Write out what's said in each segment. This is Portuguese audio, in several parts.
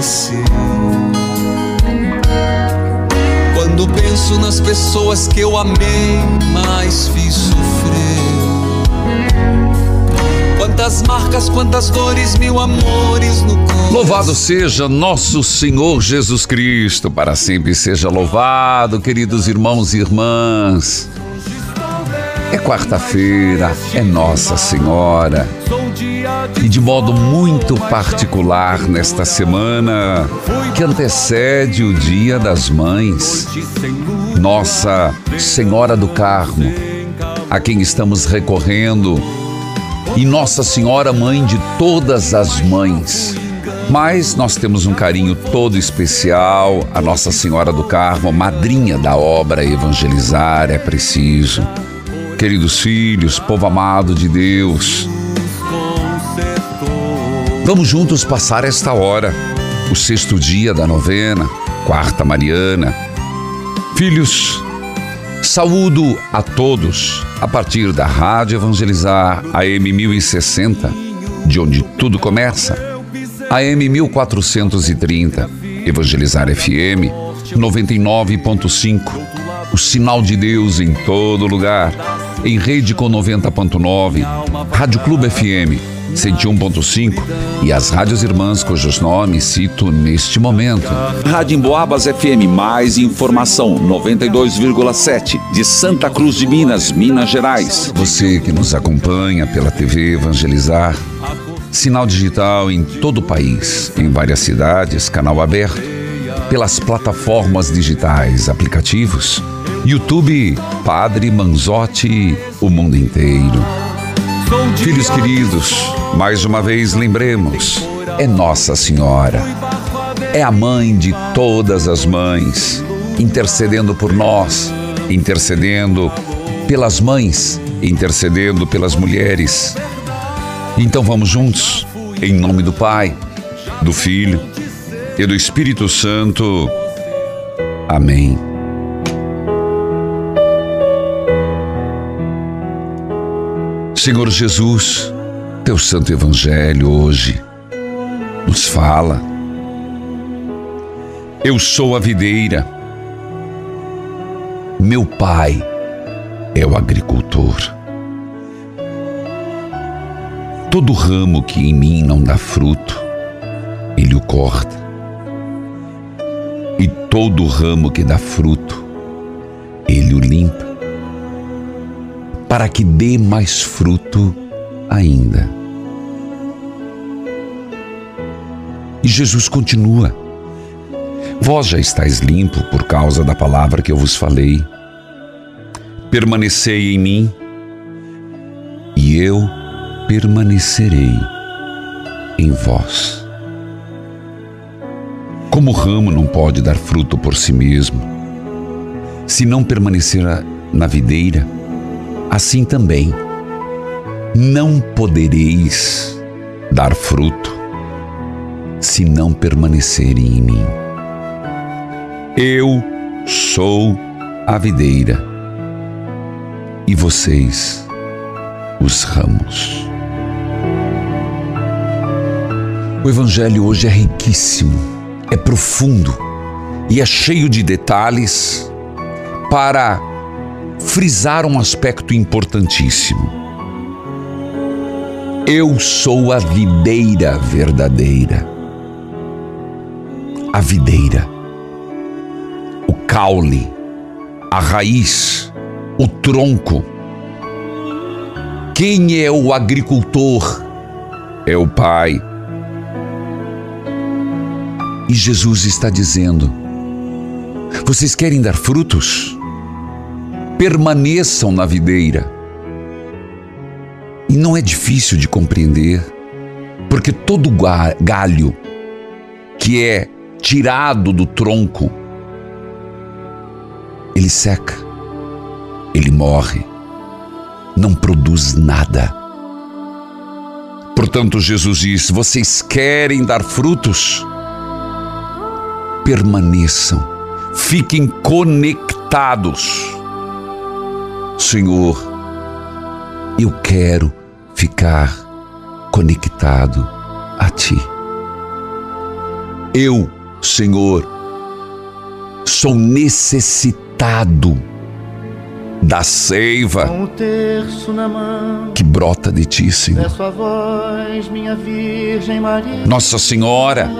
Entardecer. Quando penso nas pessoas que eu amei, mas fiz sofrer. Quantas marcas, quantas dores, mil amores no coração. Louvado seja nosso Senhor Jesus Cristo, para sempre seja louvado, queridos irmãos e irmãs. É quarta-feira, é Nossa Senhora. E de modo muito particular nesta semana que antecede o Dia das Mães, Nossa Senhora do Carmo, a quem estamos recorrendo, e Nossa Senhora, Mãe de todas as mães. Mas nós temos um carinho todo especial a Nossa Senhora do Carmo, madrinha da obra Evangelizar é Preciso. Queridos filhos, povo amado de Deus, vamos juntos passar esta hora, o sexto dia da novena, quarta Mariana. Filhos, saúdo a todos a partir da Rádio Evangelizar AM 1060, de onde tudo começa, AM 1430, Evangelizar FM 99.5, o sinal de Deus em todo lugar, em rede com 90.9, Rádio Clube FM 101.5 e as rádios irmãs cujos nomes cito neste momento. Rádio Emboabas FM, mais informação, 92,7, de Santa Cruz de Minas, Minas Gerais. Você que nos acompanha pela TV Evangelizar, sinal digital em todo o país, em várias cidades, canal aberto, pelas plataformas digitais, aplicativos, YouTube, Padre Manzotti, o mundo inteiro. Filhos queridos, mais uma vez lembremos, é Nossa Senhora, é a mãe de todas as mães, intercedendo por nós, intercedendo pelas mães, intercedendo pelas mulheres. Então vamos juntos, em nome do Pai, do Filho e do Espírito Santo. Amém. Senhor Jesus, teu santo evangelho hoje nos fala. Eu sou a videira, meu pai é o agricultor. Todo ramo que em mim não dá fruto, ele o corta. E todo ramo que dá fruto, ele o limpa para que dê mais fruto ainda. E Jesus continua: Vós já estáis limpo por causa da palavra que eu vos falei. Permanecei em mim, e eu permanecerei em vós. Como o ramo não pode dar fruto por si mesmo, se não permanecer na videira, assim também não podereis dar fruto se não permanecerem em mim. Eu sou a videira, e vocês, os ramos. O Evangelho hoje é riquíssimo, é profundo e é cheio de detalhes para frisar um aspecto importantíssimo. Eu sou a videira verdadeira. A videira, o caule, a raiz, o tronco. Quem é o agricultor? É o Pai. E Jesus está dizendo: Vocês querem dar frutos? Permaneçam na videira. E não é difícil de compreender, porque todo galho que é tirado do tronco, ele seca, ele morre, não produz nada. Portanto, Jesus diz: vocês querem dar frutos? Permaneçam, fiquem conectados. Senhor, eu quero ficar conectado a Ti. Eu, Senhor, sou necessitado da seiva que brota de Ti, Senhor. Nossa Senhora,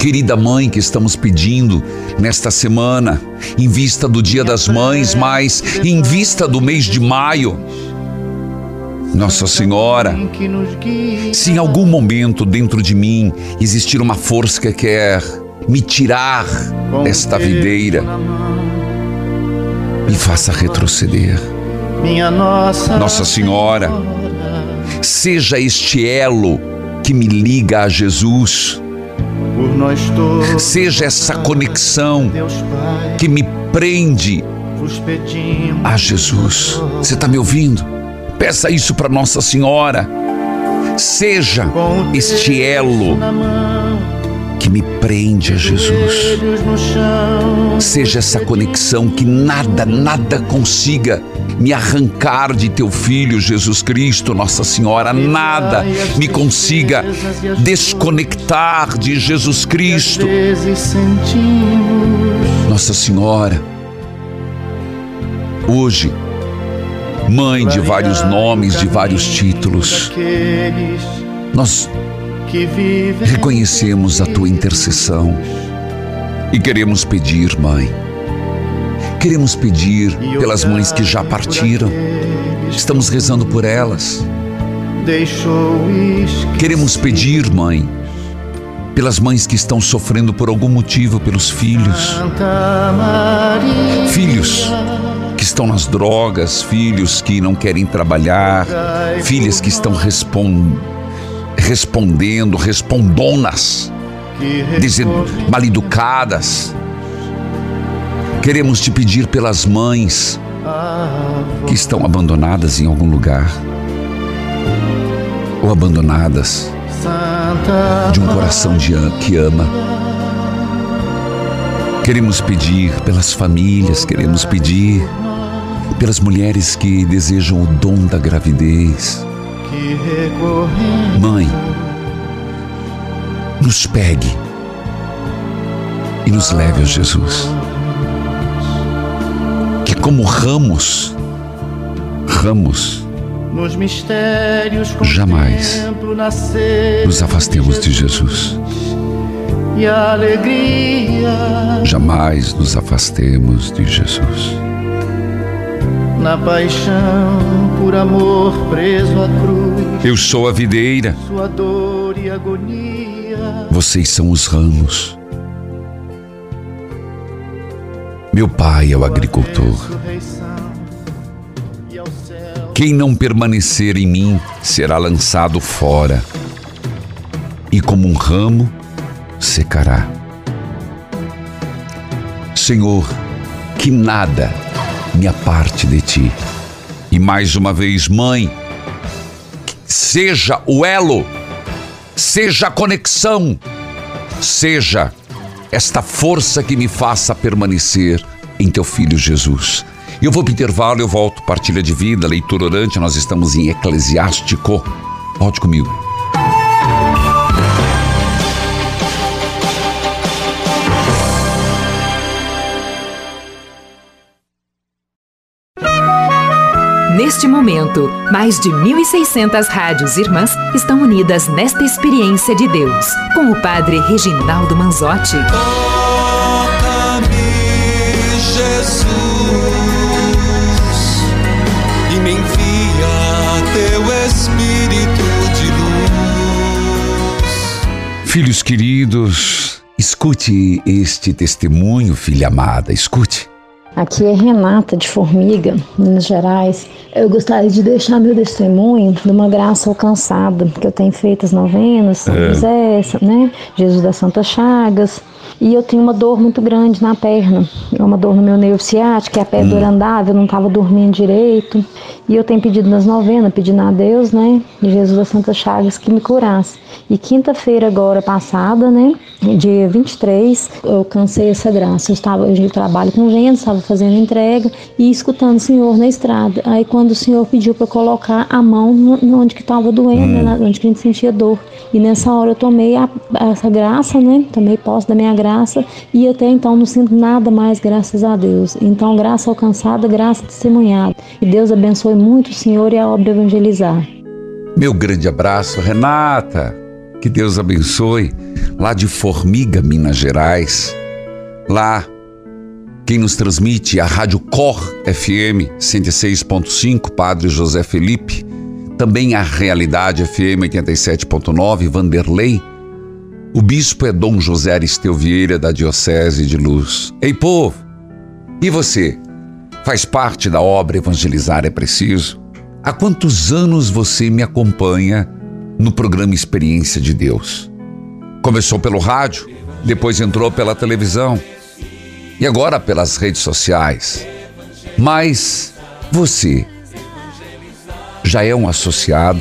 querida mãe que estamos pedindo nesta semana, em vista do Dia das Mães, mas em vista do mês de maio, nossa Senhora, se em algum momento dentro de mim existir uma força que quer me tirar desta videira, me faça retroceder. Nossa Senhora, seja este elo que me liga a Jesus. Seja essa conexão que me prende a Jesus. Você está me ouvindo? Peça isso para Nossa Senhora. Seja este elo que me prende a Jesus. Seja essa conexão que nada, nada consiga me arrancar de teu filho Jesus Cristo, Nossa Senhora, nada me consiga desconectar de Jesus Cristo. Nossa Senhora, hoje mãe de vários nomes, de vários títulos. Nós reconhecemos a tua intercessão e queremos pedir, mãe. Queremos pedir pelas mães que já partiram. Estamos rezando por elas. Queremos pedir, mãe, pelas mães que estão sofrendo por algum motivo pelos filhos. Filhos que estão nas drogas, filhos que não querem trabalhar, filhas que estão respond, respondendo, respondonas, dizendo maleducadas. Queremos te pedir pelas mães que estão abandonadas em algum lugar ou abandonadas de um coração de, que ama. Queremos pedir pelas famílias, queremos pedir pelas mulheres que desejam o dom da gravidez. Mãe, nos pegue e nos leve a Jesus. Como ramos, ramos, jamais nos afastemos de Jesus. Jamais nos afastemos de Jesus na paixão, por amor preso à cruz. Eu sou a videira. Sua dor e agonia. Vocês são os ramos. Meu pai é o agricultor. Quem não permanecer em mim será lançado fora, e como um ramo secará. Senhor, que nada minha parte de ti. E mais uma vez, mãe, seja o elo, seja a conexão, seja esta força que me faça permanecer em teu filho Jesus. Eu vou para o intervalo, eu volto. Partilha de vida, leitura orante, nós estamos em Eclesiástico. Volte comigo. Neste momento, mais de 1.600 rádios irmãs estão unidas nesta experiência de Deus, com o Padre Reginaldo Manzotti. Toca-me, Jesus, e me envia teu Espírito de luz. Filhos queridos, escute este testemunho, filha amada, escute. Aqui é Renata de Formiga, Minas Gerais. Eu gostaria de deixar meu testemunho de uma graça alcançada, que eu tenho feito as novenas, São José, né? Jesus das Santas Chagas. E eu tenho uma dor muito grande na perna. É uma dor no meu nervo ciático, que a pé dor andava, eu não estava dormindo direito. E eu tenho pedido nas novenas, pedindo a Deus, né? De Jesus das Santas Chagas, que me curasse. E quinta-feira agora passada, né? Dia 23, eu cansei essa graça. Eu estava, eu trabalho com gente, estava fazendo entrega e escutando o Senhor na estrada. Aí quando o Senhor pediu para colocar a mão no- onde que estava doendo, né, onde que a gente sentia dor. E nessa hora eu tomei a- essa graça, né? Tomei posse da minha graça e até então não sinto nada mais, graças a Deus. Então, graça alcançada, graça testemunhada. E Deus abençoe muito o Senhor e a obra evangelizar. Meu grande abraço, Renata. Que Deus abençoe. Lá de Formiga, Minas Gerais. Lá, quem nos transmite a Rádio Cor FM 106.5, Padre José Felipe. Também a Realidade FM 87.9, Vanderlei. O bispo é Dom José Aristeu Vieira, da Diocese de Luz. Ei, povo! E você? Faz parte da obra Evangelizar é Preciso? Há quantos anos você me acompanha no programa Experiência de Deus? Começou pelo rádio, depois entrou pela televisão e agora pelas redes sociais. Mas você já é um associado?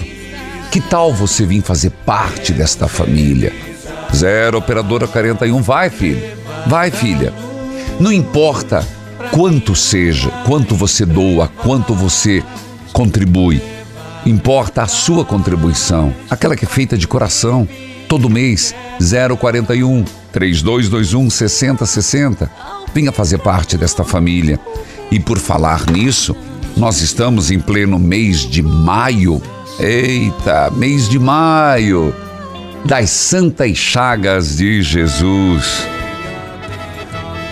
Que tal você vir fazer parte desta família? Zero Operadora 41, vai filho, vai filha. Não importa quanto seja, quanto você doa, quanto você contribui. Importa a sua contribuição, aquela que é feita de coração. Todo mês, 041 3221 6060. Venha fazer parte desta família. E por falar nisso, nós estamos em pleno mês de maio. Eita, mês de maio das Santas Chagas de Jesus.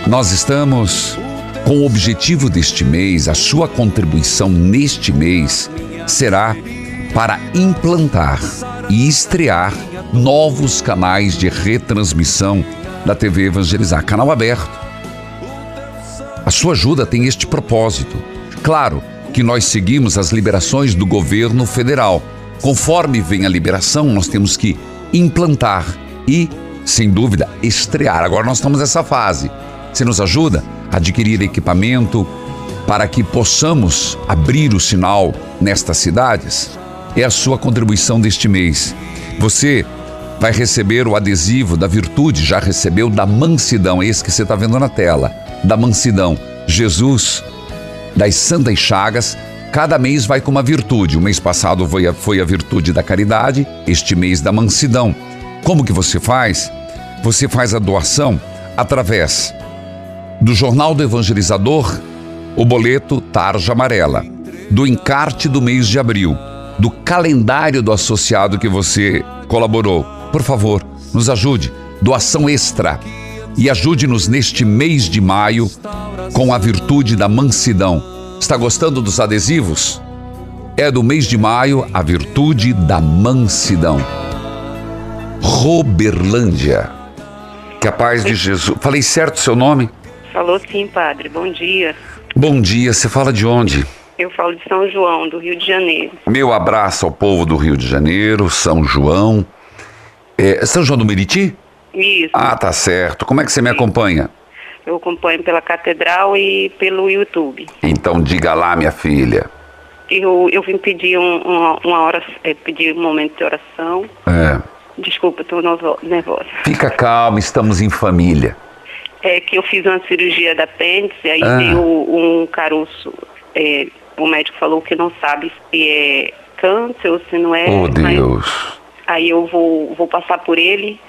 Nós estamos com o objetivo deste mês, a sua contribuição neste mês será para implantar e estrear novos canais de retransmissão da TV Evangelizar, canal aberto. A sua ajuda tem este propósito. Claro que nós seguimos as liberações do governo federal. Conforme vem a liberação, nós temos que implantar e, sem dúvida, estrear. Agora nós estamos nessa fase. Você nos ajuda a adquirir equipamento para que possamos abrir o sinal nestas cidades? É a sua contribuição deste mês. Você vai receber o adesivo da virtude, já recebeu da mansidão, esse que você está vendo na tela, da mansidão. Jesus, das Santas Chagas, cada mês vai com uma virtude. O mês passado foi a, foi a virtude da caridade, este mês da mansidão. Como que você faz? Você faz a doação através do Jornal do Evangelizador, o boleto Tarja Amarela, do encarte do mês de abril, do calendário do associado que você colaborou. Por favor, nos ajude. Doação extra. E ajude-nos neste mês de maio com a virtude da mansidão. Está gostando dos adesivos? É do mês de maio a virtude da mansidão. Roberlândia. Que a paz de Jesus. Falei certo seu nome? Falou sim, padre. Bom dia. Bom dia, você fala de onde? Eu falo de São João, do Rio de Janeiro. Meu abraço ao povo do Rio de Janeiro, São João. É, São João do Meriti? Isso. Ah, tá certo. Como é que você me acompanha? Eu acompanho pela Catedral e pelo YouTube. Então diga lá, minha filha. Eu, eu vim pedir um, uma, uma hora, é, pedir um momento de oração. É, Desculpa, estou nervosa. fica calma, estamos em família. É que eu fiz uma cirurgia da apêndice, aí Ah. deu um caroço. é, o médico falou que não sabe se é câncer ou se não é. Oh, Deus. Aí eu vou, vou passar por ele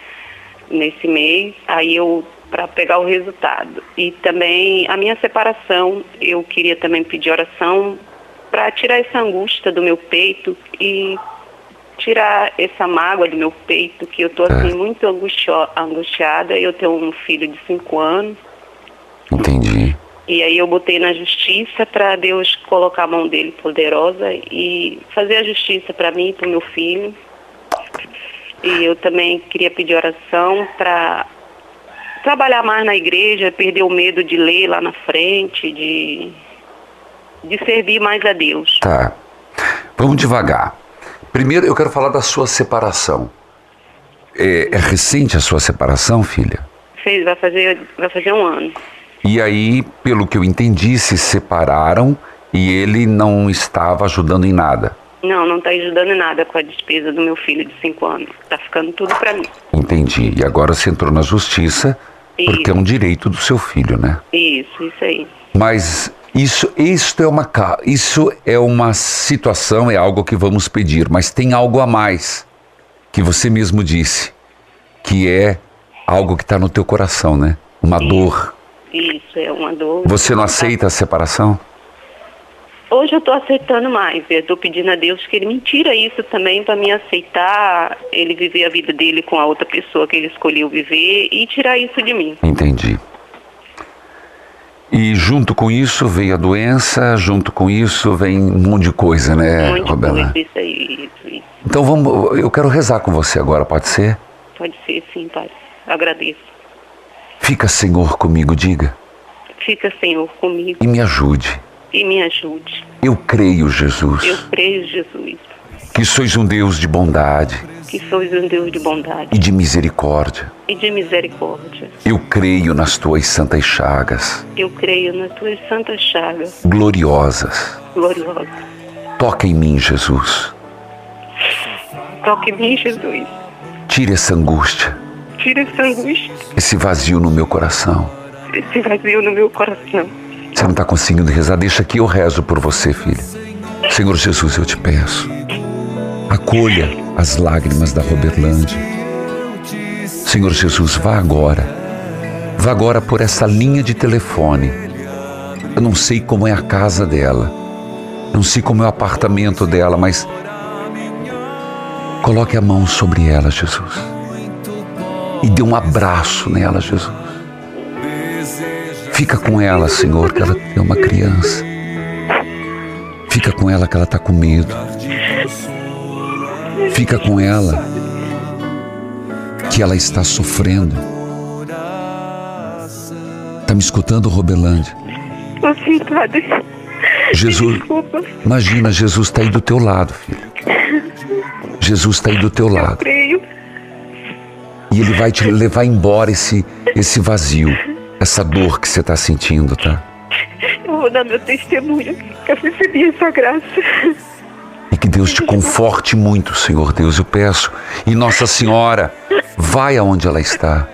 nesse mês, aí eu para pegar o resultado. E também a minha separação, eu queria também pedir oração para tirar essa angústia do meu peito e tirar essa mágoa do meu peito, que eu tô assim muito angustiada. Eu tenho um filho de cinco anos. Entendi. E aí eu botei na justiça para Deus colocar a mão dele poderosa e fazer a justiça para mim e para o meu filho. E eu também queria pedir oração para trabalhar mais na igreja, perder o medo de ler lá na frente, de, de servir mais a Deus. Tá. Vamos devagar. Primeiro, eu quero falar da sua separação. É, é recente a sua separação, filha? Fez, vai, fazer, vai fazer um ano. E aí, pelo que eu entendi, se separaram e ele não estava ajudando em nada. Não, não está ajudando em nada com a despesa do meu filho de cinco anos. Tá ficando tudo para mim. Entendi. E agora você entrou na justiça porque é um direito do seu filho, né? Isso, isso aí. Mas isso, isto é uma isso é uma situação, é algo que vamos pedir, mas tem algo a mais que você mesmo disse, que é algo que está no teu coração, né? Uma dor. Isso é uma dor. Você não aceita a separação? Hoje eu estou aceitando mais. Eu estou pedindo a Deus que Ele me tira isso também para me aceitar, ele viver a vida dele com a outra pessoa que ele escolheu viver e tirar isso de mim. Entendi. E junto com isso veio a doença, junto com isso vem um monte de coisa, né, Robela? coisa, isso aí, isso, isso. Então vamos, eu quero rezar com você agora, pode ser? Pode ser sim, Pai. Agradeço. Fica, Senhor, comigo, diga, Fica, Senhor, comigo e me ajude. E me ajude. Eu creio, Jesus, Eu creio, Jesus, que sois um Deus de bondade que sois um Deus de bondade e de misericórdia. e de misericórdia. Eu creio nas tuas santas chagas, Eu creio nas tuas santas chagas gloriosas. gloriosas. Toca em mim, Jesus. Toque em mim, Jesus. Tire essa angústia, Tira essa angústia, esse vazio no meu coração. esse vazio no meu coração. Você não está conseguindo rezar? Deixa que eu rezo por você, filha. Senhor Jesus, eu te peço. Acolha as lágrimas da Roberlândia. Senhor Jesus, vá agora. Vá agora por essa linha de telefone. Eu não sei como é a casa dela. Não sei como é o apartamento dela, mas. Coloque a mão sobre ela, Jesus. E dê um abraço nela, Jesus. Fica com ela, Senhor, que ela é uma criança. Fica com ela que ela está com medo. Fica com ela que ela está sofrendo. Está me escutando, Robelândia? Assim, Padre. Jesus, Desculpa, imagina, Jesus está aí do teu lado, filho. Jesus está aí do teu lado. E ele vai te levar embora esse, esse vazio, essa dor que você está sentindo, tá? Eu vou dar meu testemunho que eu recebi essa graça. E que Deus te conforte muito, Senhor Deus, eu peço. E Nossa Senhora, vai aonde ela está.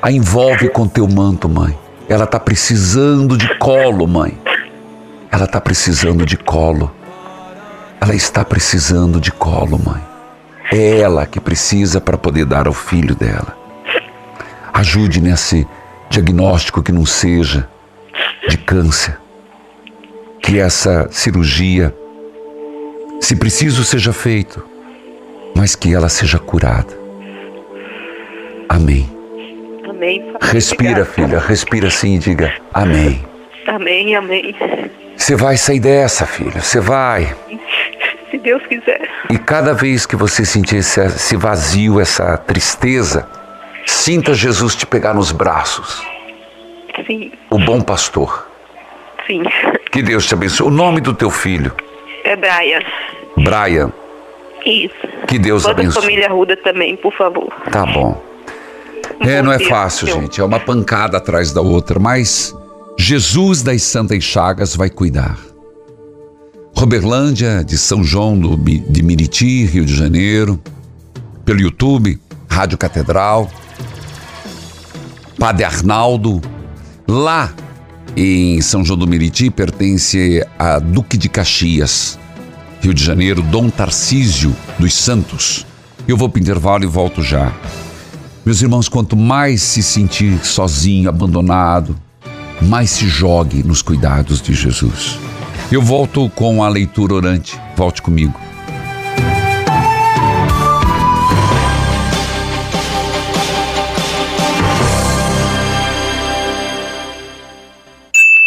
A envolve com teu manto, mãe. Ela está precisando de colo, mãe. Ela está precisando de colo. Ela está precisando de colo, mãe. É ela que precisa para poder dar ao filho dela. Ajude nesse diagnóstico que não seja de câncer. Que essa cirurgia se preciso seja feito, mas que ela seja curada. Amém. Amém. Respira, filha, respira assim e diga amém. Amém, amém. Você vai sair dessa, filha, você vai. Se Deus quiser. E cada vez que você sentir esse, esse vazio, essa tristeza, sinta Jesus te pegar nos braços. Sim, O bom pastor. sim. Que Deus te abençoe. O nome do teu filho, É Brian. Brian. Isso. Que Deus Toda a abençoe. família Ruda também, por favor. Tá bom. É, não é fácil, gente. É uma pancada atrás da outra, mas Jesus das Santas Chagas vai cuidar. Roberlândia, de São João do, de Miriti, Rio de Janeiro, pelo YouTube, Rádio Catedral. Padre Arnaldo. Lá em São João do Meriti pertence a Duque de Caxias. Rio de Janeiro, Dom Tarcísio dos Santos. Eu vou para o intervalo e volto já. Meus irmãos, quanto mais se sentir sozinho, abandonado, mais se jogue nos cuidados de Jesus. Eu volto com a leitura orante. Volte comigo.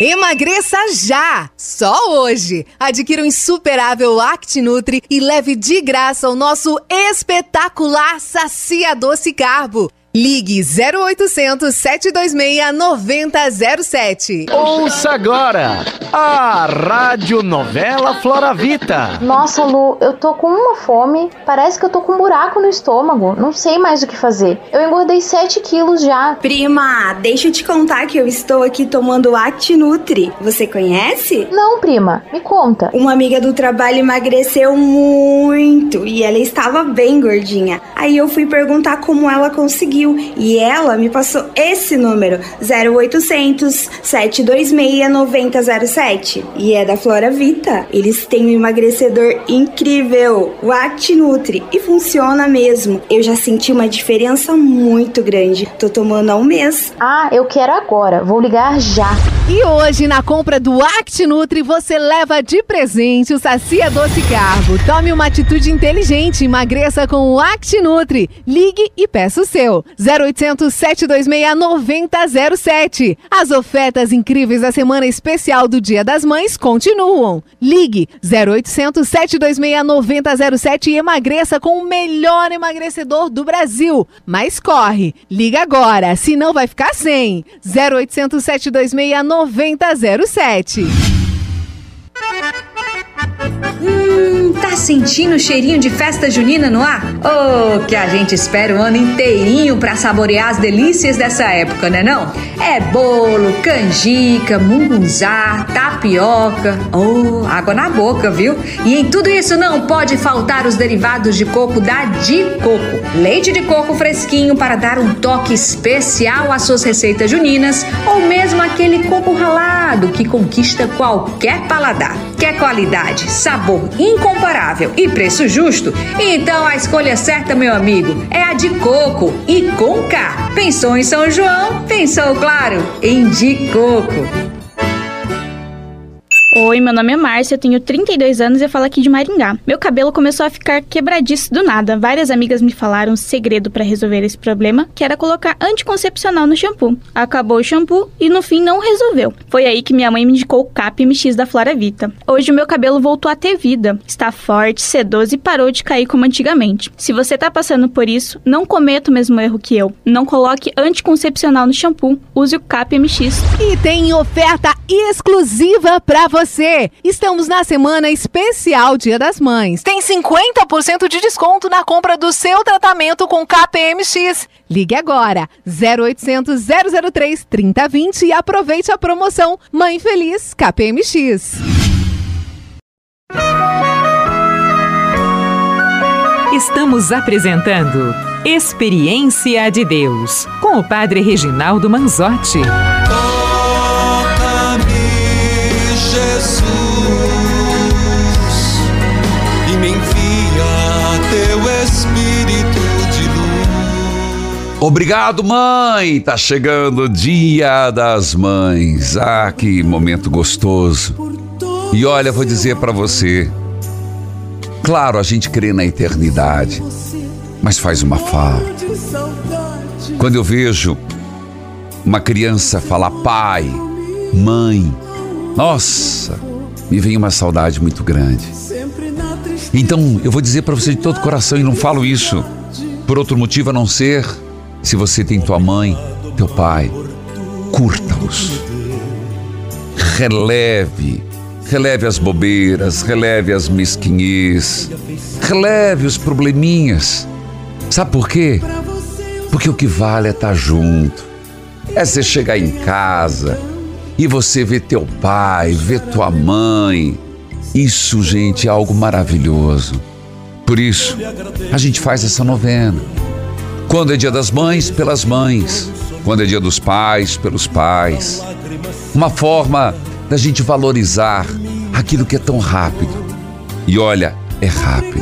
Emagreça já! Só hoje! Adquira o insuperável ActiNutri e leve de graça o nosso espetacular Sacia Doce Carbo. Ligue 0800 726 9007. Ouça agora a Rádio Novela Floravita. Nossa, Lu, eu tô com uma fome. Parece que eu tô com um buraco no estômago. Não sei mais o que fazer. Eu engordei 7 quilos já. Prima, deixa eu te contar que eu estou aqui tomando ActiNutri. Você conhece? Não, prima. Me conta. Uma amiga do trabalho emagreceu muito e ela estava bem gordinha. Aí eu fui perguntar como ela conseguiu e ela me passou esse número 0800 726 9007 e é da Flora Vita. Eles têm um emagrecedor incrível, o ActiNutri e funciona mesmo. Eu já senti uma diferença muito grande. Tô tomando há um mês. Ah, eu quero agora. Vou ligar já. E hoje, na compra do ActiNutri, você leva de presente o Sacia Doce Carbo. Tome uma atitude inteligente, emagreça com o ActiNutri. Ligue e peça o seu. 0800 726 9007. As ofertas incríveis da semana especial do Dia das Mães continuam. Ligue 0800 726 9007 e emagreça com o melhor emagrecedor do Brasil. Mas corre, liga agora, senão vai ficar sem. 0800 726 9007. Hum, tá sentindo o cheirinho de festa junina no ar? Oh, que a gente espera o ano inteirinho para saborear as delícias dessa época, né não? É bolo, canjica, mungunzá, tapioca. Oh, água na boca, viu? E em tudo isso não pode faltar os derivados de coco da Di Coco. Leite de coco fresquinho para dar um toque especial às suas receitas juninas ou mesmo aquele coco ralado que conquista qualquer paladar. Quer qualidade, sabor incomparável e preço justo? Então a escolha certa, meu amigo, é a de coco e com K. Pensou em São João? Pensou, claro, em de coco. Oi, meu nome é Márcia, eu tenho 32 anos e eu falo aqui de Maringá. Meu cabelo começou a ficar quebradiço do nada. Várias amigas me falaram um segredo para resolver esse problema, que era colocar anticoncepcional no shampoo. Acabou o shampoo e no fim não resolveu. Foi aí que minha mãe me indicou o CAP MX da Flora Vita. Hoje o meu cabelo voltou a ter vida, está forte, sedoso e parou de cair como antigamente. Se você tá passando por isso, não cometa o mesmo erro que eu. Não coloque anticoncepcional no shampoo, use o CAP MX. E tem oferta exclusiva para você você. Estamos na semana especial Dia das Mães. Tem 50% de desconto na compra do seu tratamento com KPMX. Ligue agora 0800 003 3020 e aproveite a promoção Mãe Feliz KPMX. Estamos apresentando Experiência de Deus com o Padre Reginaldo Manzotti. Obrigado, mãe! Tá chegando o Dia das Mães. Ah, que momento gostoso. E olha, vou dizer para você. Claro, a gente crê na eternidade, mas faz uma falta. Quando eu vejo uma criança falar pai, mãe, nossa, me vem uma saudade muito grande. Então, eu vou dizer para você de todo coração e não falo isso por outro motivo a não ser se você tem tua mãe, teu pai, curta-os. Releve, releve as bobeiras, releve as mesquinhez, releve os probleminhas. Sabe por quê? Porque o que vale é estar tá junto. É você chegar em casa e você ver teu pai, ver tua mãe. Isso, gente, é algo maravilhoso. Por isso, a gente faz essa novena. Quando é dia das mães, pelas mães. Quando é dia dos pais, pelos pais. Uma forma da gente valorizar aquilo que é tão rápido. E olha, é rápido.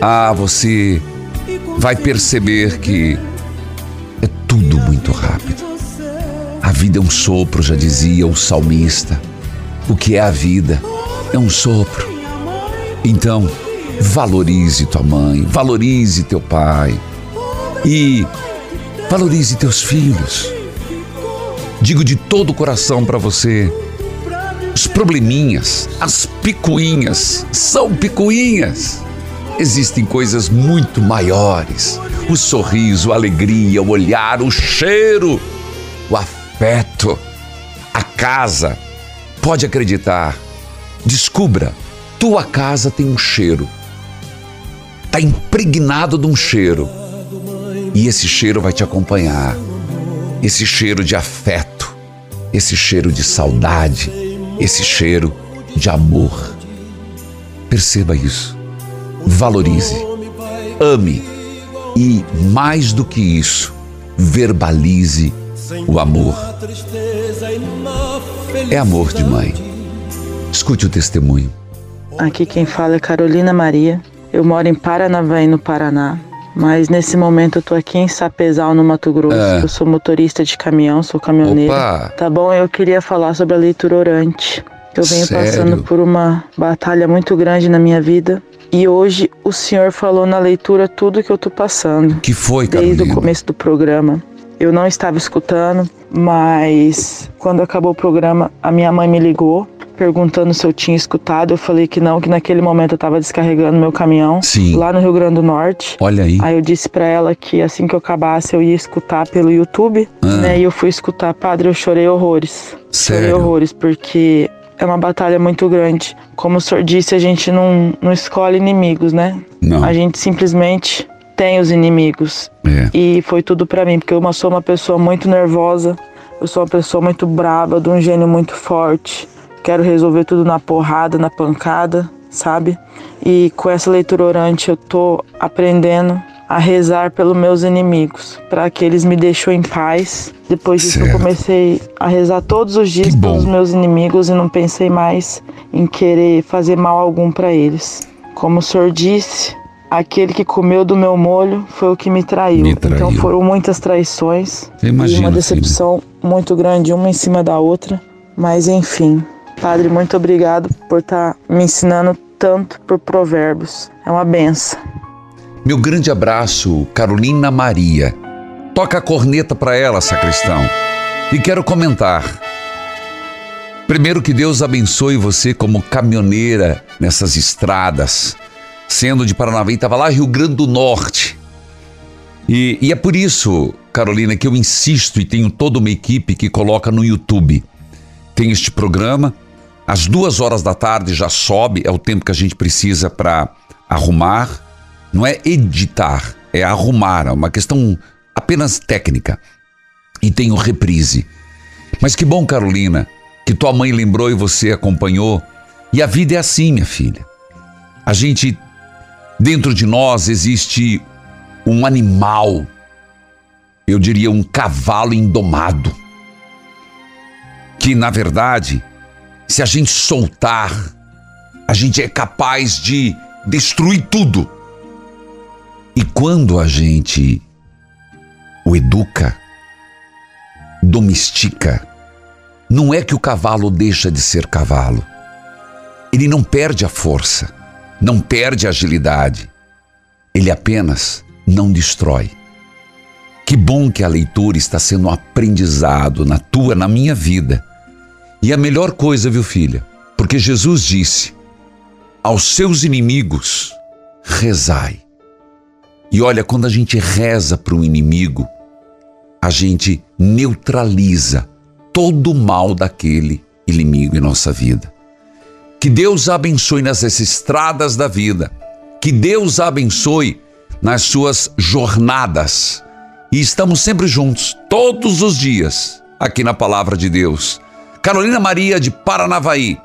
Ah, você vai perceber que é tudo muito rápido. A vida é um sopro, já dizia o salmista. O que é a vida? É um sopro. Então, valorize tua mãe, valorize teu pai e valorize teus filhos. Digo de todo o coração para você: os probleminhas, as picuinhas, são picuinhas. Existem coisas muito maiores. O sorriso, a alegria, o olhar, o cheiro, o afeto, a casa. Pode acreditar. Descubra, tua casa tem um cheiro. Está impregnado de um cheiro. E esse cheiro vai te acompanhar. Esse cheiro de afeto, esse cheiro de saudade, esse cheiro de amor. Perceba isso. Valorize, ame e, mais do que isso, verbalize o amor. É amor de mãe. Escute o testemunho. Aqui quem fala é Carolina Maria. Eu moro em Paranavaí, no Paraná. Mas nesse momento eu tô aqui em Sapezal, no Mato Grosso. É. Eu sou motorista de caminhão, sou caminhoneira. Opa! Tá bom? Eu queria falar sobre a leitura orante. Eu venho Sério? passando por uma batalha muito grande na minha vida. E hoje o senhor falou na leitura tudo que eu tô passando. Que foi, Desde Carolina? o começo do programa. Eu não estava escutando, mas quando acabou o programa, a minha mãe me ligou perguntando se eu tinha escutado. Eu falei que não, que naquele momento eu estava descarregando meu caminhão Sim. lá no Rio Grande do Norte. Olha aí. Aí eu disse pra ela que assim que eu acabasse eu ia escutar pelo YouTube, Ah. né? E eu fui escutar, padre, eu chorei horrores. Chorei Sério? horrores porque é uma batalha muito grande. Como o senhor disse, a gente não, não escolhe inimigos, né? Não. A gente simplesmente tem os inimigos. É. E foi tudo pra mim, porque eu sou uma pessoa muito nervosa, eu sou uma pessoa muito braba, de um gênio muito forte. Quero resolver tudo na porrada, na pancada, sabe? E com essa leitura orante eu tô aprendendo a rezar pelos meus inimigos, para que eles me deixem em paz. Depois disso eu Certo. comecei a rezar todos os dias pelos meus inimigos e não pensei mais em querer fazer mal algum para eles. Como o senhor disse, aquele que comeu do meu molho foi o que me traiu. Me traiu. Então foram muitas traições Eu e uma decepção muito grande, uma em cima da outra. Mas enfim, Padre, muito obrigado por estar me ensinando tanto por provérbios. É uma benção. Meu grande abraço, Carolina Maria. Toca a corneta para ela, sacristão. E quero comentar. Primeiro que Deus abençoe você como caminhoneira nessas estradas. Sendo de Paranavaí, estava lá Rio Grande do Norte. E, e é por isso, Carolina, que eu insisto e tenho toda uma equipe que coloca no YouTube. Tem este programa, às duas horas da tarde já sobe, é o tempo que a gente precisa para arrumar. Não é editar, é arrumar, é uma questão apenas técnica. E tem o reprise. Mas que bom, Carolina, que tua mãe lembrou e você acompanhou. E a vida é assim, minha filha. A gente, dentro de nós existe um animal, eu diria um cavalo indomado, que na verdade, se a gente soltar, a gente é capaz de destruir tudo. E quando a gente o educa, domestica, não é que o cavalo deixa de ser cavalo. Ele não perde a força, não perde a agilidade. Ele apenas não destrói. Que bom que a leitura está sendo aprendizado na tua, na minha vida. E a melhor coisa, viu, filha? Porque Jesus disse: aos seus inimigos, rezai. E olha, quando a gente reza para o inimigo, a gente neutraliza todo o mal daquele inimigo em nossa vida. Que Deus abençoe nessas estradas da vida. Que Deus abençoe nas suas jornadas. E estamos sempre juntos, todos os dias, aqui na Palavra de Deus. Carolina Maria de Paranavaí.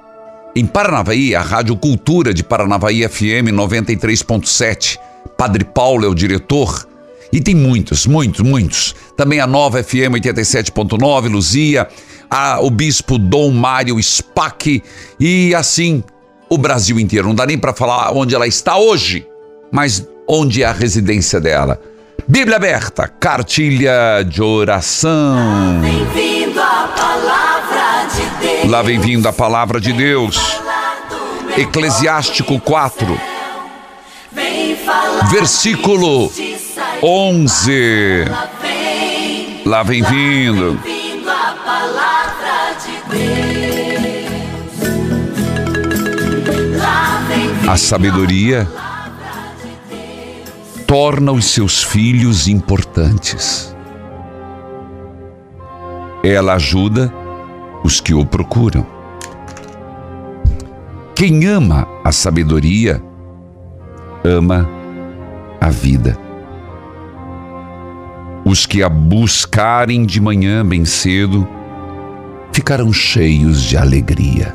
Em Paranavaí, a Rádio Cultura de Paranavaí FM 93.7. Padre Paulo é o diretor. E tem muitos, muitos, muitos. Também a nova FM 87.9, Luzia, a, o bispo Dom Mário Spack e assim o Brasil inteiro. Não dá nem para falar onde ela está hoje, mas onde é a residência dela. Bíblia aberta, cartilha de oração. Vem vindo a palavra de Deus. Lá vem vindo a palavra de Deus. Eclesiástico 4, Vem falar versículo 11. Lá vem vindo. a palavra de Deus. A sabedoria torna os seus filhos importantes. Ela ajuda os que o procuram. Quem ama a sabedoria, ama a vida. Os que a buscarem de manhã bem cedo ficarão cheios de alegria.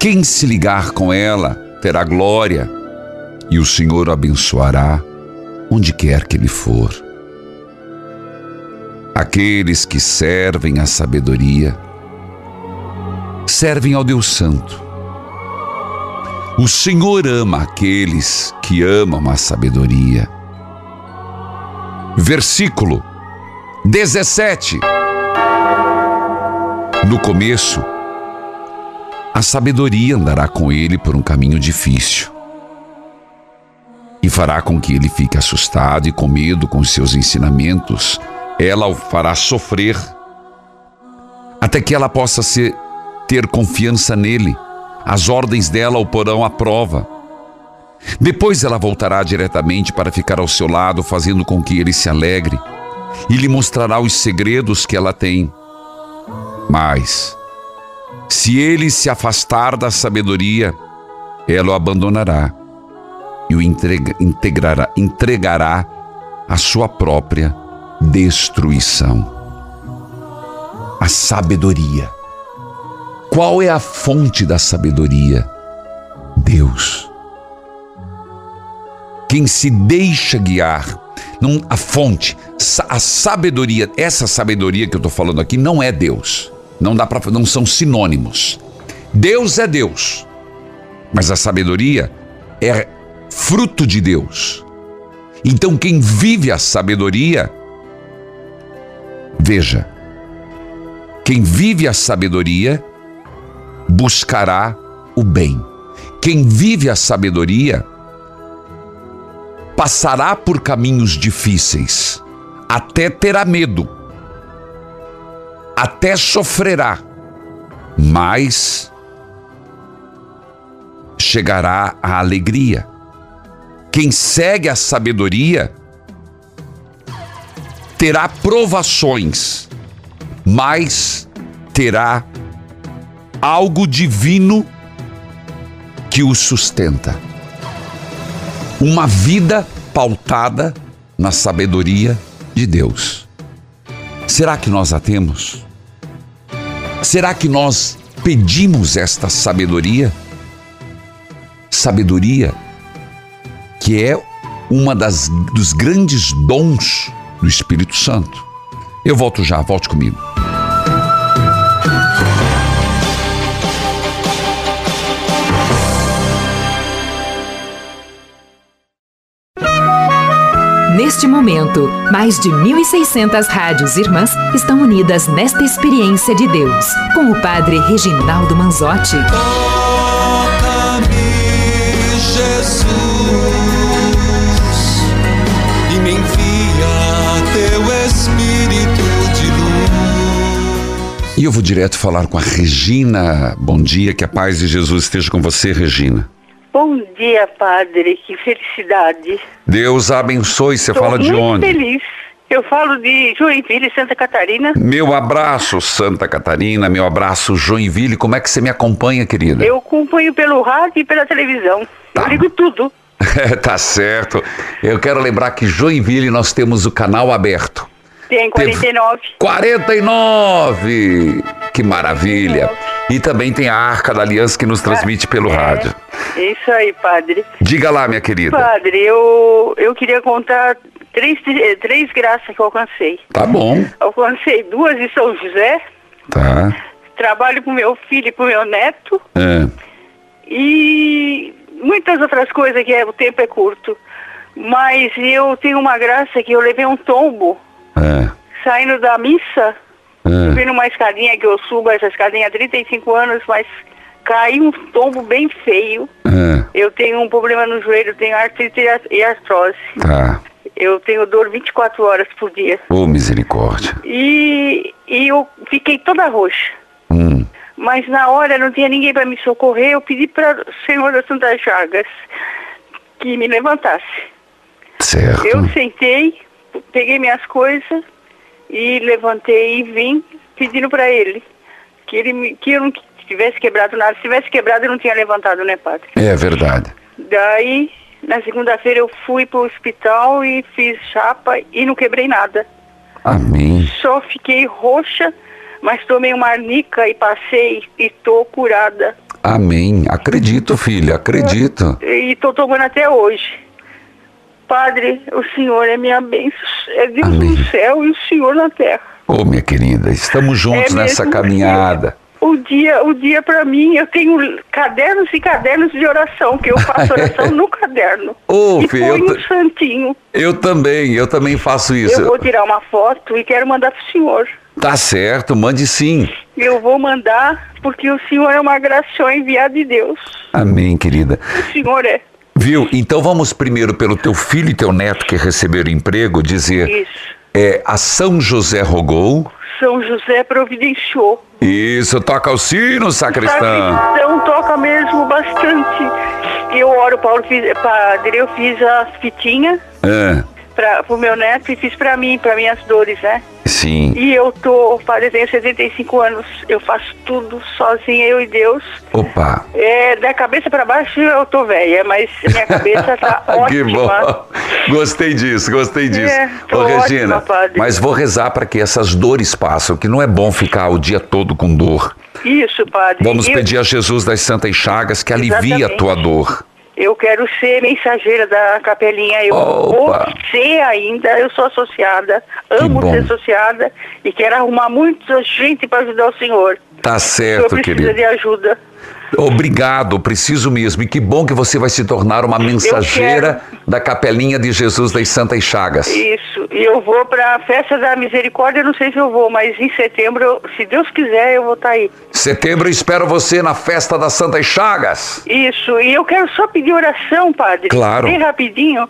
Quem se ligar com ela terá glória, e o Senhor o abençoará onde quer que ele for. Aqueles que servem a sabedoria servem ao Deus Santo. O Senhor ama aqueles que amam a sabedoria. Versículo 17. No começo, a sabedoria andará com ele por um caminho difícil e fará com que ele fique assustado e com medo com seus ensinamentos. Ela o fará sofrer até que ela possa ser, ter confiança nele. As ordens dela o porão à prova. Depois ela voltará diretamente para ficar ao seu lado, fazendo com que ele se alegre e lhe mostrará os segredos que ela tem. Mas, se ele se afastar da sabedoria, ela o abandonará e o entrega, integrará, entregará a sua própria destruição. A sabedoria. Qual é a fonte da sabedoria? Deus. Quem se deixa guiar, não, a fonte, a sabedoria, essa sabedoria que eu estou falando aqui não é Deus. Não dá para, não são sinônimos. Deus é Deus, mas a sabedoria é fruto de Deus. Então, quem vive a sabedoria, veja, quem vive a sabedoria buscará o bem. Quem vive a sabedoria passará por caminhos difíceis, até terá medo, até sofrerá, mas chegará a alegria. Quem segue a sabedoria terá provações, mas terá algo divino que o sustenta. Uma vida pautada na sabedoria de Deus. Será que nós a temos? Será que nós pedimos esta sabedoria? Sabedoria que é uma das dos grandes dons do Espírito Santo. Eu volto já, volte comigo. Neste momento, mais de 1.600 rádios irmãs estão unidas nesta experiência de Deus, com o Padre Reginaldo Manzotti. Toca-me, Jesus, E eu vou direto falar com a Regina. Bom dia, que a paz de Jesus esteja com você, Regina. Bom dia, padre. Que felicidade. Deus abençoe. Você Tô fala de muito onde? feliz. Eu falo de Joinville, Santa Catarina. Meu abraço, Santa Catarina. Meu abraço, Joinville. Como é que você me acompanha, querida? Eu acompanho pelo rádio e pela televisão. Eu ligo tudo. tá certo. Eu quero lembrar que Joinville nós temos o canal aberto. Tem 49. 49! Que maravilha! E também tem a Arca da Aliança que nos transmite pelo rádio. Isso aí, padre. Diga lá, minha querida. Padre, eu, eu queria contar três, três graças que eu alcancei. Tá bom. Alcancei duas em São José, Tá. trabalho com meu filho e com meu neto É. e muitas outras coisas que é, o tempo é curto. Mas eu tenho uma graça que eu levei um tombo É. saindo da missa, É. subi numa escadinha que eu subo essa escadinha há 35 anos, mas caí um tombo bem feio. É. Eu tenho um problema no joelho, tenho artrite e ar- artrose. Tá. Eu tenho dor 24 horas por dia. Ô, misericórdia. E, e eu fiquei toda roxa. Hum. Mas na hora não tinha ninguém para me socorrer. Eu pedi para o Senhor das Santas Chagas que me levantasse. Certo. Eu sentei, peguei minhas coisas e levantei e vim pedindo para ele que ele me, que eu não tivesse quebrado nada. Se tivesse quebrado, eu não tinha levantado, né, padre? É verdade. Daí, na segunda-feira, eu fui para o hospital e fiz chapa e não quebrei nada. Amém. Só fiquei roxa, mas tomei uma arnica e passei e tô curada. Amém. Acredito, filha, acredito. E tô tomando até hoje. Padre, o Senhor é minha bênção. É Deus no céu e o Senhor na terra. Ô, minha querida, estamos juntos É nessa mesmo, caminhada. O dia, o dia para mim, eu tenho cadernos e cadernos de oração, que eu faço oração no caderno. Ô, e filha, eu ponho um santinho. Eu também, eu também faço isso. Eu vou tirar uma foto e quero mandar pro senhor. Tá certo, mande sim. Eu vou mandar porque o senhor é uma graça enviada de Deus. Amém, querida. O senhor é. Viu? Então vamos primeiro pelo teu filho e teu neto que receberam emprego, dizer Isso. é a São José rogou. São José providenciou. Isso, toca o sino, sacristão. Sacristão toca mesmo bastante. Eu oro, Paulo, fiz, padre, eu fiz a fitinha É, para o meu neto e fiz para mim, para minhas dores, né? sim. E eu tô, eu tenho 75 anos, eu faço tudo sozinha, eu e Deus. Opa. É, da cabeça para baixo eu tô velha, mas minha cabeça tá Que ótima. bom. Gostei disso, gostei disso. É, Ô, ótima, Regina, padre. mas vou rezar para que essas dores passem, que não é bom ficar o dia todo com dor. Isso, padre. Vamos Eu- pedir a Jesus das Santas Chagas que alivie a Exatamente. tua dor. Eu quero ser mensageira da capelinha. Eu vou ser ainda. Eu sou associada. Amo ser associada. E quero arrumar muita gente para ajudar o senhor. Tá o senhor certo, precisa querido. de ajuda. Obrigado, preciso mesmo. E que bom que você vai se tornar uma mensageira da Capelinha de Jesus das Santas Chagas. Isso. E eu vou para a festa da misericórdia. Não sei se eu vou, mas em setembro, se Deus quiser, eu vou estar aí. Setembro eu espero você na festa das Santas Chagas. Isso. E eu quero só pedir oração, padre. Claro. Bem rapidinho.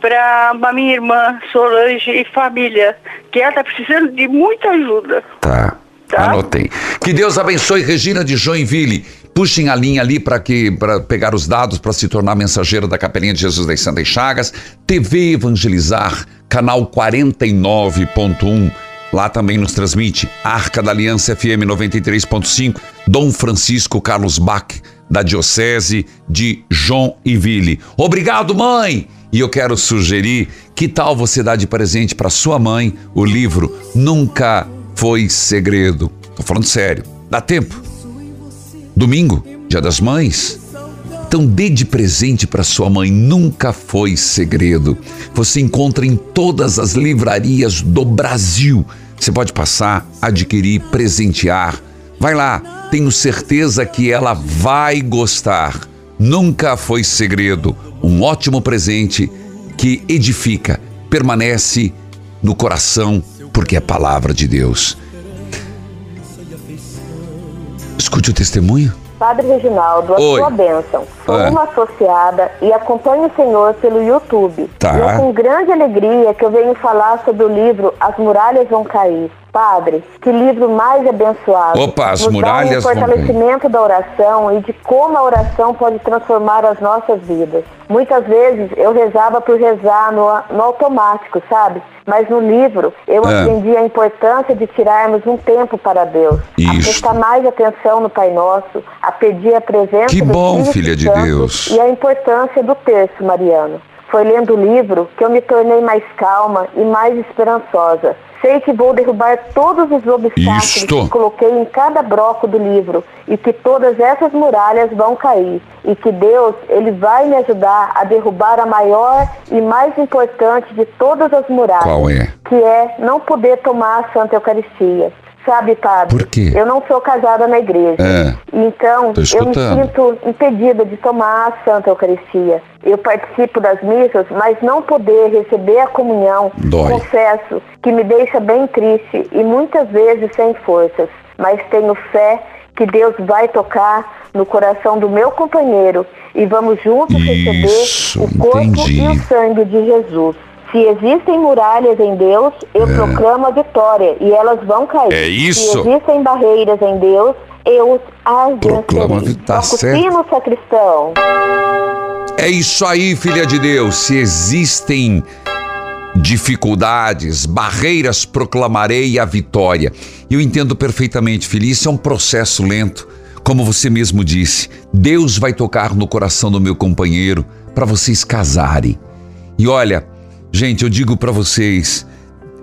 Para a minha irmã Solange e família, que ela está precisando de muita ajuda. Tá. Anotei. Que Deus abençoe Regina de Joinville. Puxem a linha ali para que para pegar os dados para se tornar mensageira da Capelinha de Jesus das Santas Chagas. TV Evangelizar, canal 49.1. Lá também nos transmite Arca da Aliança FM 93.5, Dom Francisco Carlos Bach, da Diocese de Joinville. Obrigado, mãe! E eu quero sugerir, que tal você dar de presente para sua mãe o livro Nunca Foi Segredo? Tô falando sério. Dá tempo? Domingo, Dia das Mães. Então dê de presente para sua mãe, nunca foi segredo. Você encontra em todas as livrarias do Brasil. Você pode passar, adquirir, presentear. Vai lá, tenho certeza que ela vai gostar. Nunca foi segredo. Um ótimo presente que edifica, permanece no coração, porque é palavra de Deus. Escute o testemunho. Padre Reginaldo, a Oi. sua bênção. Sou É. uma associada e acompanho o Senhor pelo YouTube. Tá. E é com grande alegria que eu venho falar sobre o livro As Muralhas Vão Cair. Padre, que livro mais abençoado. Opa, As Nos Muralhas dá um Vão Cair. fortalecimento da oração e de como a oração pode transformar as nossas vidas. Muitas vezes eu rezava por rezar no, no automático, sabe? Mas no livro eu É. aprendi a importância de tirarmos um tempo para Deus. A Isto. prestar mais atenção no Pai Nosso, a pedir a presença Que do bom, Espírito filha de Deus. E a importância do terço mariano. Foi lendo o livro que eu me tornei mais calma e mais esperançosa. Sei que vou derrubar todos os obstáculos Isto. que coloquei em cada bloco do livro e que todas essas muralhas vão cair e que Deus ele vai me ajudar a derrubar a maior e mais importante de todas as muralhas, Qual é? que é não poder tomar a Santa Eucaristia. Sabe, padre? Por quê? Eu não sou casada na igreja. É. Então, eu me sinto impedida de tomar a Santa Eucaristia. Eu participo das missas, mas não poder receber a comunhão, Dói. confesso que me deixa bem triste e muitas vezes sem forças. Mas tenho fé que Deus vai tocar no coração do meu companheiro e vamos juntos Isso, receber o corpo entendi. e o sangue de Jesus. Se existem muralhas em Deus, eu proclamo a vitória e elas vão cair. É isso. Se existem barreiras em Deus, eu as Proclama a vencerei. tá sacristão. É isso aí, filha de Deus. Se existem dificuldades, barreiras, proclamarei a vitória. Eu entendo perfeitamente, filha. Isso é um processo lento. Como você mesmo disse, Deus vai tocar no coração do meu companheiro para vocês casarem. E olha, gente, eu digo para vocês,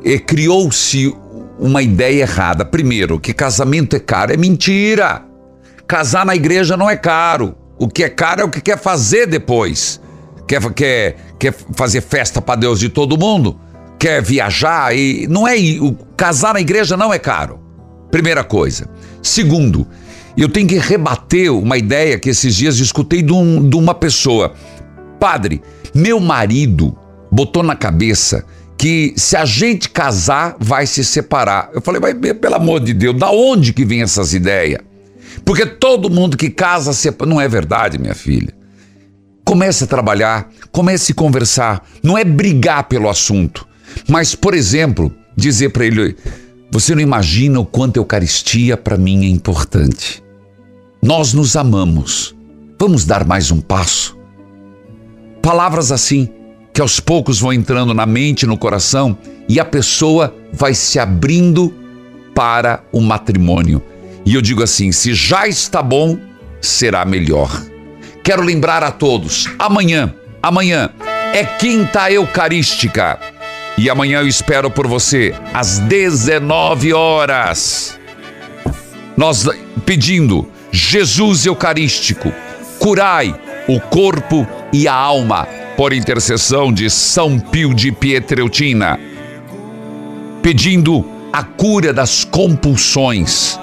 eh, criou-se uma ideia errada. Primeiro, que casamento é caro. É mentira. Casar na igreja não é caro. O que é caro é o que quer fazer depois. Quer, quer, quer fazer festa para Deus de todo mundo? Quer viajar e não é o casar na igreja não é caro. Primeira coisa. Segundo, eu tenho que rebater uma ideia que esses dias escutei de, um- de uma pessoa. Padre, meu marido botou na cabeça que se a gente casar, vai se separar. Eu falei, mas pelo amor de Deus, da onde que vem essas ideias? Porque todo mundo que casa separa. Não é verdade, minha filha. Comece a trabalhar, comece a conversar. Não é brigar pelo assunto. Mas, por exemplo, dizer para ele: você não imagina o quanto a Eucaristia para mim é importante. Nós nos amamos. Vamos dar mais um passo? Palavras assim, que aos poucos vão entrando na mente, no coração, e a pessoa vai se abrindo para o matrimônio. E eu digo assim: se já está bom, será melhor. Quero lembrar a todos: amanhã, amanhã é quinta eucarística. E amanhã eu espero por você às 19 horas. Nós pedindo Jesus Eucarístico, curai o corpo e a alma por intercessão de São Pio de Pietreutina, pedindo a cura das compulsões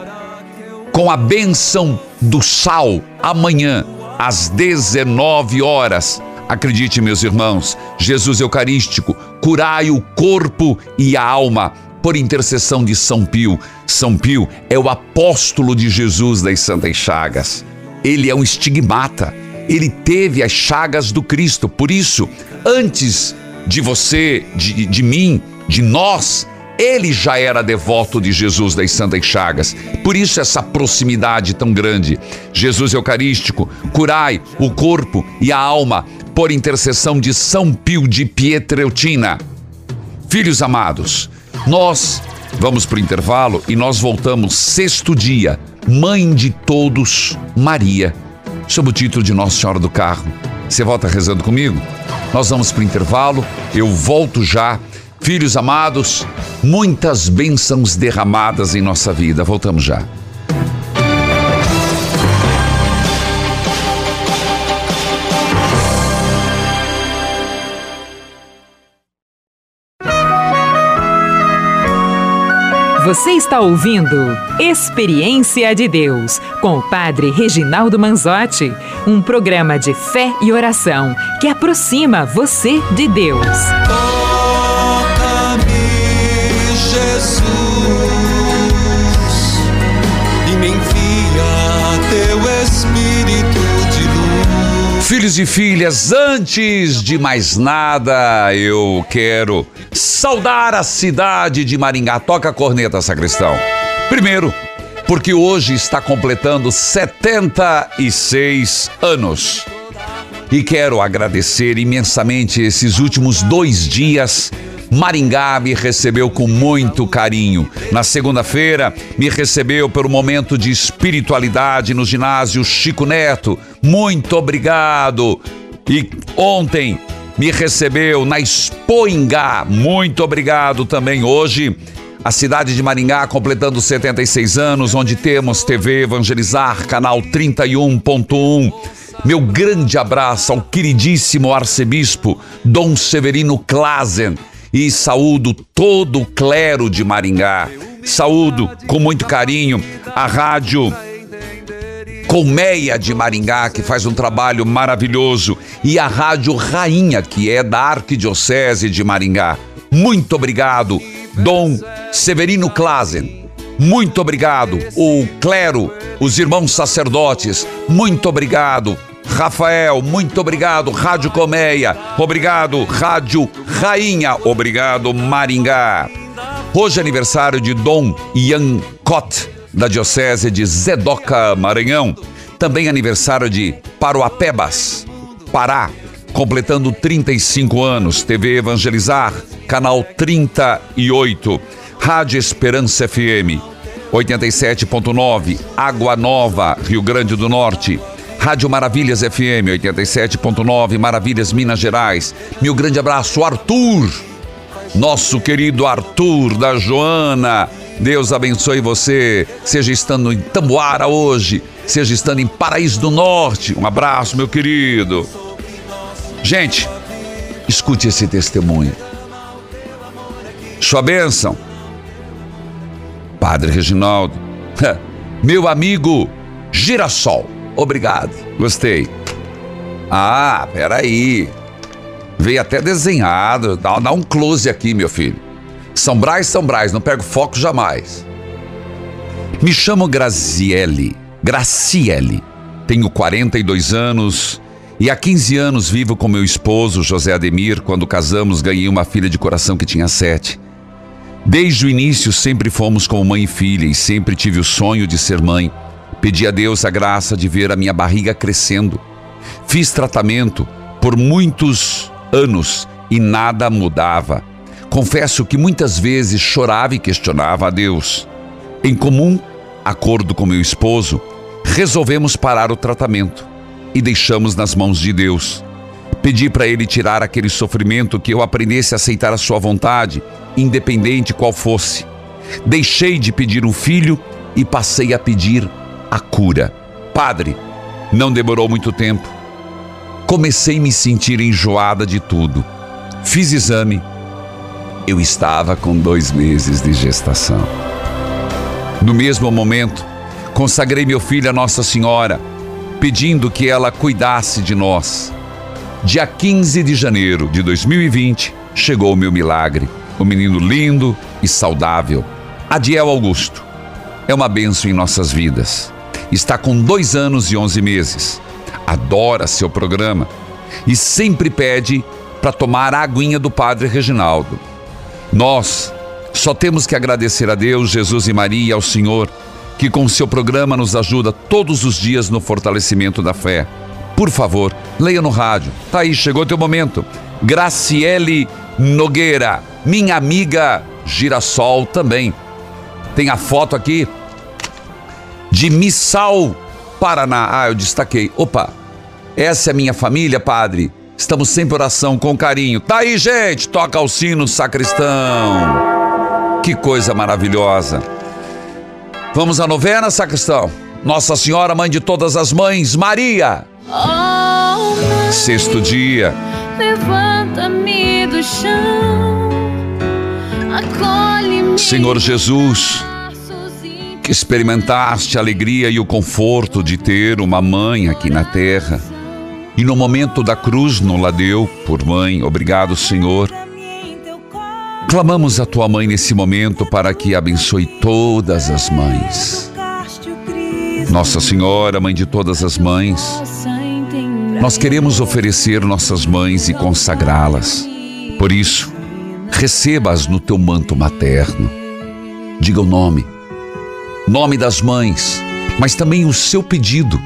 com a bênção do sal amanhã às 19 horas. Acredite, meus irmãos, Jesus Eucarístico, curai o corpo e a alma por intercessão de São Pio. São Pio é o apóstolo de Jesus das Santas Chagas. Ele é um estigmata. Ele teve as chagas do Cristo. Por isso, antes de você, de, de mim, de nós, ele já era devoto de Jesus das Santas Chagas. Por isso essa proximidade tão grande. Jesus Eucarístico, curai o corpo e a alma por intercessão de São Pio de Pietreutina. Filhos amados, nós vamos para o intervalo e nós voltamos sexto dia, Mãe de Todos, Maria, sob o título de Nossa Senhora do Carmo. Você volta rezando comigo? Nós vamos para o intervalo, eu volto já. Filhos amados, muitas bênçãos derramadas em nossa vida. Voltamos já. Você está ouvindo Experiência de Deus com o Padre Reginaldo Manzotti, um programa de fé e oração que aproxima você de Deus. Filhos e filhas, antes de mais nada, eu quero saudar a cidade de Maringá. Toca a corneta, sacristão. Primeiro, porque hoje está completando 76 anos. E quero agradecer imensamente esses últimos dois dias. Maringá me recebeu com muito carinho. Na segunda-feira, me recebeu pelo momento de espiritualidade no ginásio Chico Neto. Muito obrigado. E ontem me recebeu na Expoingá. Muito obrigado também. Hoje, a cidade de Maringá completando 76 anos, onde temos TV Evangelizar, canal 31.1. Meu grande abraço ao queridíssimo arcebispo Dom Severino Klazen e saúdo todo o clero de Maringá. Saúdo com muito carinho a rádio Colmeia de Maringá, que faz um trabalho maravilhoso, e a Rádio Rainha, que é da Arquidiocese de Maringá. Muito obrigado, Dom Severino Klazen. Muito obrigado, o clero, os irmãos sacerdotes. Muito obrigado, Rafael. Muito obrigado, Rádio Colmeia. Obrigado, Rádio Rainha. Obrigado, Maringá. Hoje é aniversário de Dom Ian Cott da Diocese de Zedoca, Maranhão. Também aniversário de Paroapebas, Pará, completando 35 anos. TV Evangelizar, canal 38. Rádio Esperança FM, 87.9. Água Nova, Rio Grande do Norte. Rádio Maravilhas FM 87.9, Maravilhas Minas Gerais. Meu grande abraço, Arthur. Nosso querido Arthur da Joana, Deus abençoe você, seja estando em Tamboara hoje, seja estando em Paraíso do Norte. Um abraço, meu querido. Gente, escute esse testemunho. Sua bênção. Padre Reginaldo, meu amigo Girassol. Obrigado, gostei. Ah, peraí. Veio até desenhado. Dá, dá um close aqui, meu filho. São Brás, São Brás, não pego foco jamais. Me chamo Graziele, Graciele. Tenho 42 anos e há 15 anos vivo com meu esposo, José Ademir. Quando casamos, ganhei uma filha de coração que tinha sete. Desde o início, sempre fomos como mãe e filha e sempre tive o sonho de ser mãe. Pedi a Deus a graça de ver a minha barriga crescendo. Fiz tratamento por muitos anos e nada mudava. Confesso que muitas vezes chorava e questionava a Deus. Em comum acordo com meu esposo, resolvemos parar o tratamento e deixamos nas mãos de Deus. Pedi para ele tirar aquele sofrimento que eu aprendesse a aceitar a sua vontade, independente qual fosse. Deixei de pedir um filho e passei a pedir a cura. Padre, não demorou muito tempo. Comecei a me sentir enjoada de tudo. Fiz exame, eu estava com dois meses de gestação. No mesmo momento, consagrei meu filho a Nossa Senhora, pedindo que ela cuidasse de nós. Dia 15 de janeiro de 2020, chegou o meu milagre. O menino lindo e saudável, Adiel Augusto. É uma benção em nossas vidas. Está com dois anos e onze meses. Adora seu programa e sempre pede para tomar a aguinha do Padre Reginaldo. Nós só temos que agradecer a Deus, Jesus e Maria e ao Senhor, que com seu programa nos ajuda todos os dias no fortalecimento da fé. Por favor, leia no rádio. Tá aí, chegou teu momento. Graciele Nogueira, minha amiga Girassol também. Tem a foto aqui de Missal, Paraná. Ah, eu destaquei. Opa, essa é minha família, padre. Estamos sempre oração com carinho. Tá aí, gente. Toca o sino, sacristão. Que coisa maravilhosa. Vamos à novena, sacristão. Nossa Senhora, Mãe de todas as mães, Maria. Sexto dia. Levanta-me do chão, acolhe-me. Senhor Jesus, que experimentaste a alegria e o conforto de ter uma mãe aqui na terra e no momento da cruz não la deu por mãe. Obrigado, Senhor. Clamamos a tua mãe nesse momento para que abençoe todas as mães. Nossa Senhora, mãe de todas as mães, nós queremos oferecer nossas mães e consagrá-las. Por isso, receba-as no teu manto materno. Diga o nome, nome das mães, mas também o seu pedido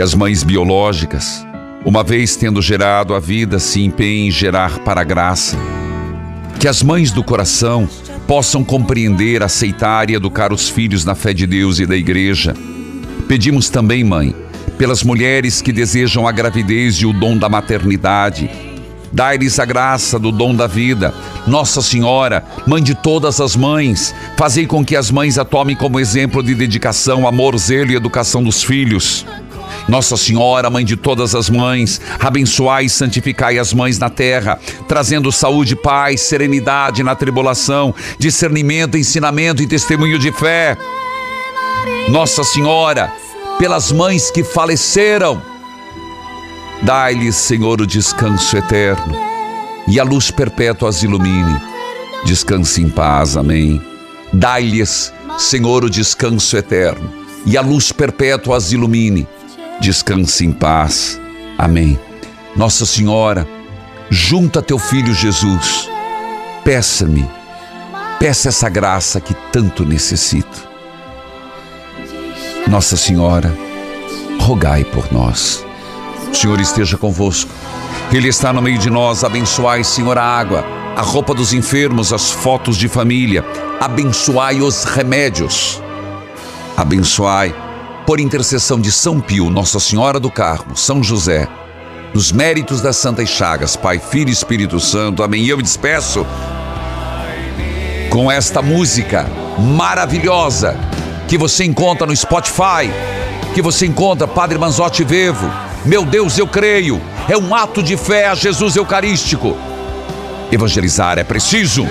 que as mães biológicas, uma vez tendo gerado a vida, se empenhem em gerar para a graça. Que as mães do coração possam compreender, aceitar e educar os filhos na fé de Deus e da igreja. Pedimos também, mãe, pelas mulheres que desejam a gravidez e o dom da maternidade. Dai-lhes a graça do dom da vida. Nossa Senhora, mãe de todas as mães, fazei com que as mães a tomem como exemplo de dedicação, amor, zelo e educação dos filhos. Nossa Senhora, mãe de todas as mães, abençoai e santificai as mães na terra, trazendo saúde, paz, serenidade na tribulação, discernimento, ensinamento e testemunho de fé. Nossa Senhora, pelas mães que faleceram, dai-lhes, Senhor, o descanso eterno e a luz perpétua as ilumine. Descanse em paz, amém. Dai-lhes, Senhor, o descanso eterno e a luz perpétua as ilumine. Descanse em paz, amém. Nossa Senhora, junta teu filho Jesus, peça-me, peça essa graça que tanto necessito. Nossa Senhora, rogai por nós. O Senhor esteja convosco. Ele está no meio de nós. Abençoai, Senhor, a água, a roupa dos enfermos, as fotos de família. Abençoai os remédios. Abençoai, por intercessão de São Pio, Nossa Senhora do Carmo, São José, nos méritos das Santas Chagas, Pai, Filho e Espírito Santo. Amém. Eu me despeço com esta música maravilhosa que você encontra no Spotify, que você encontra Padre Manzotti Vevo. Meu Deus, eu creio. É um ato de fé a Jesus Eucarístico. Evangelizar é preciso.